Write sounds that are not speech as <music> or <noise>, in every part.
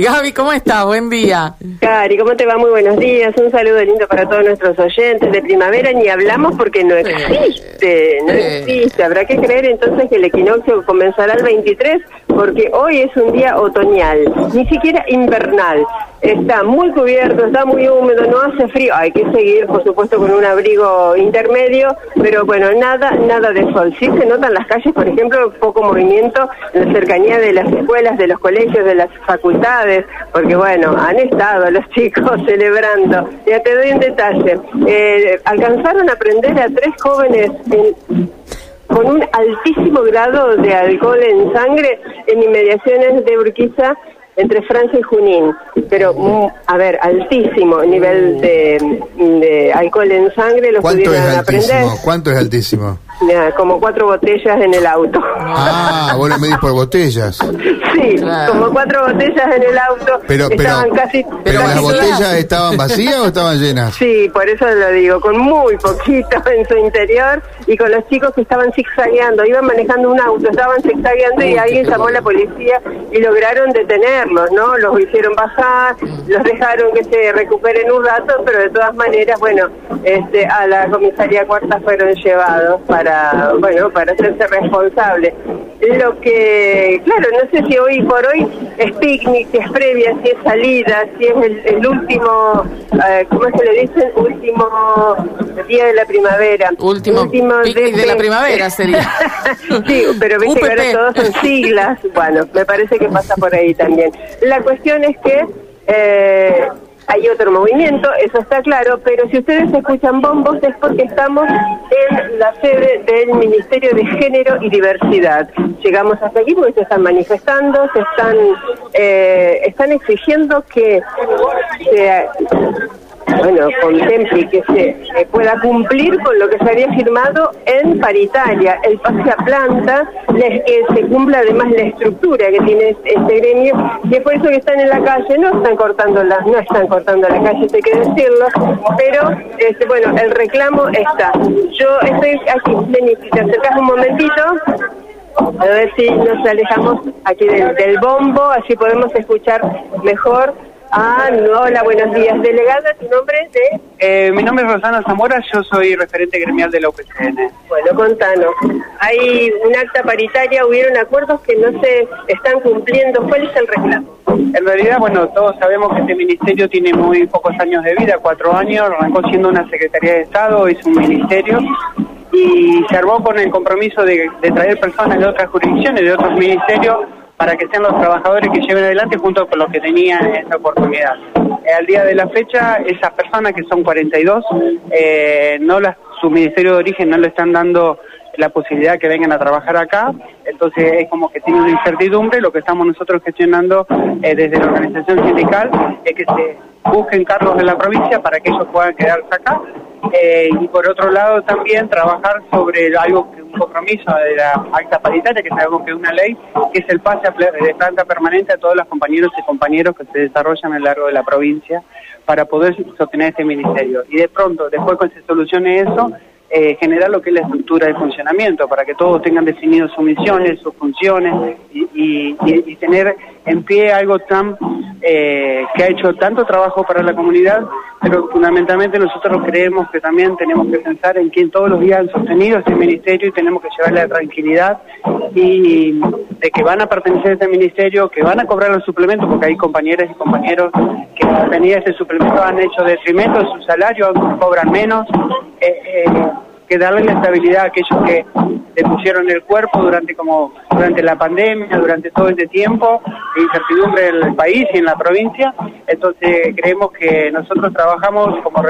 Gaby, ¿cómo estás? Buen día. Cari, ¿cómo te va? Muy buenos días. Un saludo lindo para todos nuestros oyentes de primavera. Ni hablamos porque no existe, no existe. Habrá que creer entonces que el equinoccio comenzará el 23 porque hoy es un día otoñal, ni siquiera invernal. Está muy cubierto, está muy húmedo, no hace frío. Hay que seguir, por supuesto, con un abrigo intermedio, pero bueno, nada, nada de sol. Sí se notan las calles, por ejemplo, poco movimiento en la cercanía de las escuelas, de los colegios, de las facultades, porque bueno, han estado los <laughs> chicos celebrando. Ya te doy un detalle. Eh, alcanzaron a aprender a tres jóvenes con un altísimo grado de alcohol en sangre en inmediaciones de Urquiza entre Francia y Junín, pero mm, a ver, altísimo nivel de, alcohol en sangre lo ¿Cuánto es altísimo? ¿Cuánto es altísimo? Como cuatro botellas en el auto. Ah, vos lo medís por botellas. Sí, como cuatro botellas en el auto. Pero, estaban casi. ¿Pero las botellas estaban vacías o estaban llenas? Sí, por eso lo digo, con muy poquito <laughs> en su interior y con los chicos que estaban zigzagueando, iban manejando un auto, estaban zigzagueando y alguien llamó a la policía y lograron detenerlos, ¿no? Los hicieron bajar, los dejaron que se recuperen un rato, pero de todas maneras, bueno, este, a la comisaría cuarta fueron llevados para bueno, para hacerse responsable. Lo que, claro, no sé si hoy por hoy es picnic, si es previa, si es salida, si es el, último, eh, ¿cómo se le dicen? Último día de la primavera. Último, picnic de, la primavera sería. <laughs> sí, pero viste que ahora todos son siglas. Bueno, me parece que pasa por ahí también. La cuestión es que... Eh, hay otro movimiento, eso está claro, pero si ustedes escuchan bombos es porque estamos en la sede del Ministerio de Género y Diversidad. Llegamos hasta aquí porque se están manifestando, se están, eh, están exigiendo que se bueno, contemple que se pueda cumplir con lo que se había firmado en paritaria, el pase a planta, que se cumpla además la estructura que tiene este gremio, y es por eso que están en la calle, no están cortando la, no están cortando la calle, hay que decirlo, pero este, bueno, el reclamo está. Yo estoy aquí, Denis, si te acercas un momentito, a ver si nos alejamos aquí del bombo, así podemos escuchar mejor Ah, no, hola, buenos días. Delegada, ¿tu nombre es de...? Eh, mi nombre es Rosana Zamora, yo soy referente gremial de la UPCN. Bueno, contanos. Hay un acta paritaria, hubieron acuerdos que no se están cumpliendo. ¿Cuál es el reclamo? En realidad, bueno, todos sabemos que este ministerio tiene muy pocos años de vida, cuatro años, arrancó siendo una Secretaría de Estado, es un ministerio, y se armó con el compromiso de, de traer personas de otras jurisdicciones, de otros ministerios, para que sean los trabajadores que lleven adelante junto con los que tenían esta oportunidad. Eh, al día de la fecha, esas personas que son 42, eh, no las, su ministerio de origen no le están dando la posibilidad que vengan a trabajar acá, entonces es como que tiene una incertidumbre, lo que estamos nosotros gestionando eh, desde la organización sindical es que se busquen cargos de la provincia para que ellos puedan quedarse acá eh, y por otro lado también trabajar sobre algo que un compromiso de la acta paritaria, que sabemos que es una ley, que es el pase de planta permanente a todos los compañeros y compañeros que se desarrollan a lo largo de la provincia para poder sostener este ministerio. Y de pronto, después que se solucione eso, eh, generar lo que es la estructura de funcionamiento, para que todos tengan definidos sus misiones, sus funciones y, y tener en pie algo tan eh, que ha hecho tanto trabajo para la comunidad, pero fundamentalmente nosotros creemos que también tenemos que pensar en quien todos los días han sostenido este ministerio y tenemos que llevarle la tranquilidad y de que van a pertenecer a este ministerio, que van a cobrar el suplemento, porque hay compañeras y compañeros que tenían ese suplemento han hecho detrimento de su salario, cobran menos. Eh, eh, que darle la estabilidad a aquellos que le pusieron el cuerpo durante como durante la pandemia, durante todo este tiempo de incertidumbre en el país y en la provincia. Entonces creemos que nosotros trabajamos como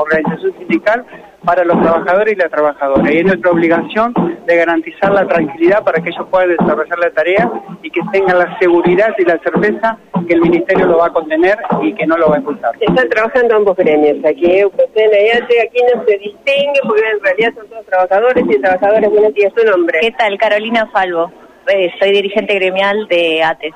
organización sindical para los trabajadores y las trabajadoras. Y es nuestra obligación de garantizar la tranquilidad para que ellos puedan desarrollar la tarea y que tengan la seguridad y la certeza que el Ministerio lo va a contener y que no lo va a impulsar. Están trabajando ambos gremios, aquí UPCN y aquí no se distingue porque en realidad son todos trabajadores y trabajadores. Buenos días, su nombre. ¿Qué tal? Carolina Salvo, eh, soy dirigente gremial de ATES.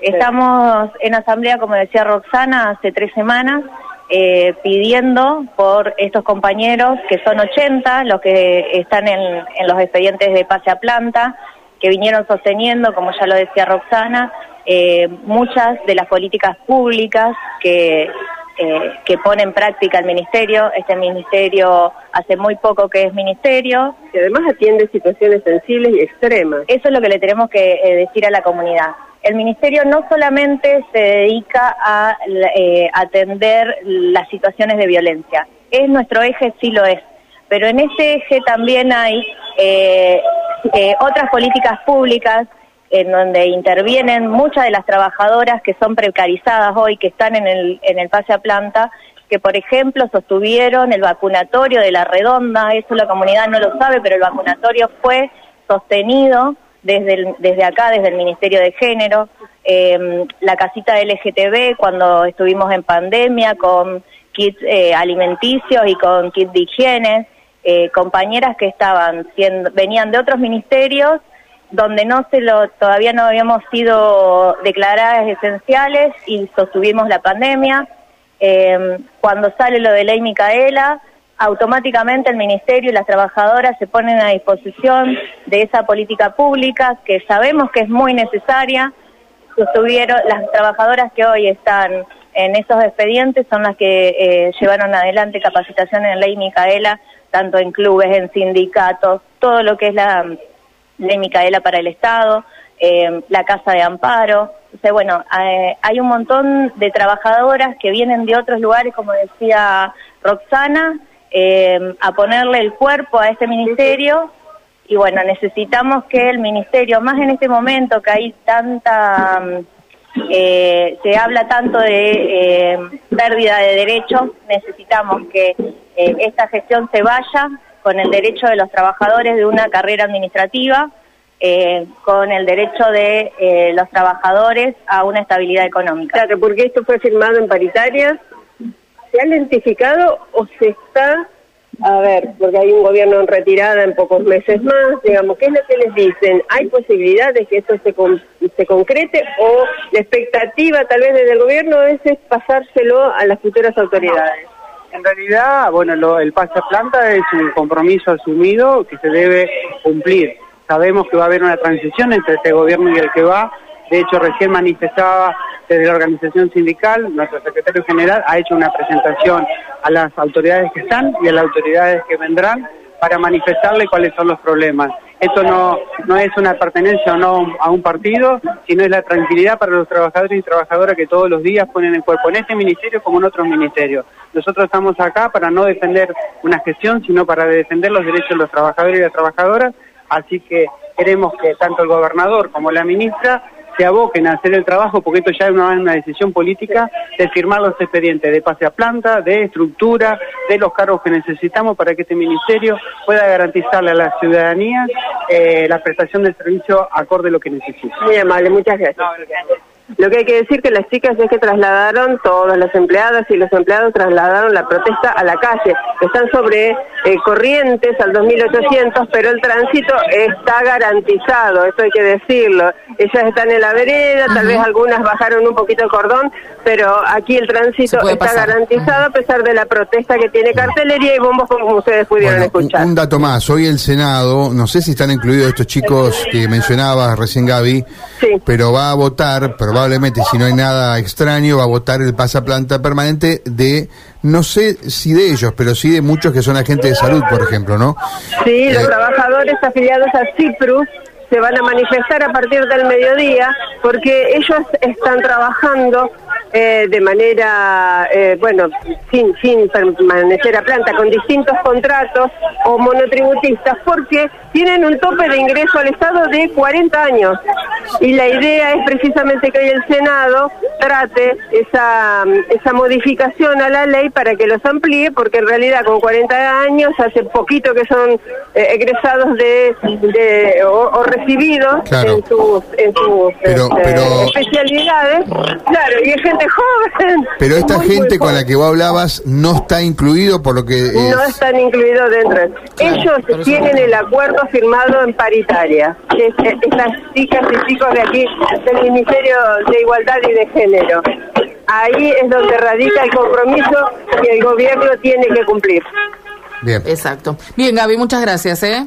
Estamos en asamblea, como decía Roxana, hace tres semanas eh, pidiendo por estos compañeros, que son 80, los que están en, los expedientes de pase a planta, que vinieron sosteniendo, como ya lo decía Roxana, eh, muchas de las políticas públicas que, eh, que pone en práctica el Ministerio. Este Ministerio hace muy poco que es Ministerio. Y además atiende situaciones sensibles y extremas. Eso es lo que le tenemos que eh, decir a la comunidad. El Ministerio no solamente se dedica a atender las situaciones de violencia, es nuestro eje, sí lo es, pero en ese eje también hay otras políticas públicas en donde intervienen muchas de las trabajadoras que son precarizadas hoy, que están en el, en el pase a planta, que por ejemplo sostuvieron el vacunatorio de la redonda, eso la comunidad no lo sabe, pero el vacunatorio fue sostenido desde, desde acá, desde el Ministerio de Género, em, la casita LGTB cuando estuvimos en pandemia con kits eh, alimenticios y con kits de higiene, eh, compañeras que estaban siendo, venían de otros ministerios donde no se lo todavía no habíamos sido declaradas esenciales y sostuvimos la pandemia. Eh, cuando sale lo de ley Micaela, automáticamente el ministerio y las trabajadoras se ponen a disposición de esa política pública que sabemos que es muy necesaria. Sostuvieron las trabajadoras que hoy están en esos expedientes son las que eh, llevaron adelante capacitación en ley Micaela, tanto en clubes, en sindicatos, todo lo que es la Ley Micaela para el Estado, eh, la Casa de Amparo. O bueno, eh, hay un montón de trabajadoras que vienen de otros lugares, como decía Roxana, eh, a ponerle el cuerpo a este ministerio. Y bueno, necesitamos que el ministerio, más en este momento que hay tanta, se habla tanto de pérdida de derechos, necesitamos que esta gestión se vaya con el derecho de los trabajadores de una carrera administrativa, eh, con el derecho de eh, los trabajadores a una estabilidad económica. Claro, porque esto fue firmado en paritarias. ¿Se ha lentificado o se está, a ver, porque hay un gobierno en retirada en pocos meses más, digamos, ¿qué es lo que les dicen? ¿Hay posibilidad de que esto se, se concrete o la expectativa tal vez desde el gobierno es pasárselo a las futuras autoridades? En realidad, bueno, el pase a planta es un compromiso asumido que se debe cumplir. Sabemos que va a haber una transición entre este gobierno y el que va. De hecho, recién manifestaba desde la organización sindical, nuestro secretario general ha hecho una presentación a las autoridades que están y a las autoridades que vendrán para manifestarle cuáles son los problemas. Esto no, no es una pertenencia o no a un partido, sino es la tranquilidad para los trabajadores y trabajadoras que todos los días ponen el cuerpo en este ministerio como en otros ministerios. Nosotros estamos acá para no defender una gestión, sino para defender los derechos de los trabajadores y las trabajadoras, así que queremos que tanto el gobernador como la ministra se aboquen a hacer el trabajo, porque esto ya es una, una decisión política de firmar los expedientes de pase a planta, de estructura, de los cargos que necesitamos para que este ministerio pueda garantizarle a la ciudadanía eh, la prestación del servicio acorde a lo que necesita. Muy amable, muchas gracias. Lo que hay que decir que las chicas es que trasladaron, todas las empleadas y los empleados trasladaron la protesta a la calle. Están sobre eh, corrientes al 2800, pero el tránsito está garantizado, eso hay que decirlo. Ellas están en la vereda, tal vez algunas bajaron un poquito el cordón, pero aquí el tránsito está garantizado a pesar de la protesta que tiene cartelería y bombos como ustedes pudieron escuchar. Un dato más, hoy el Senado, no sé si están incluidos estos chicos que mencionabas recién Gaby, pero va a votar, probablemente si no hay nada extraño, va a votar el pasaplanta permanente de, no sé si de ellos, pero sí de muchos que son agentes de salud, por ejemplo, ¿no? Sí, los eh, trabajadores afiliados a CIPRUS se van a manifestar a partir del mediodía porque ellos están trabajando eh, de manera, eh, bueno, sin, sin permanecer a planta, con distintos contratos o monotributistas, porque tienen un tope de ingreso al Estado de 40 años. Y la idea es precisamente que hoy el Senado trate esa, esa modificación a la ley para que los amplíe, porque en realidad con 40 años, hace poquito que son eh, egresados de, de o, recibidos en sus, en sus este, especialidades. Claro, y es gente joven. Pero esta gente con la que vos hablabas no está incluido por lo que... No están incluidos dentro. Ellos tienen el acuerdo firmado en paritaria. Es, estas chicas y chicos de aquí del Ministerio de Igualdad y de Género. Ahí es donde radica el compromiso que el gobierno tiene que cumplir. Bien. Exacto. Bien, Gaby, muchas gracias. ¿eh?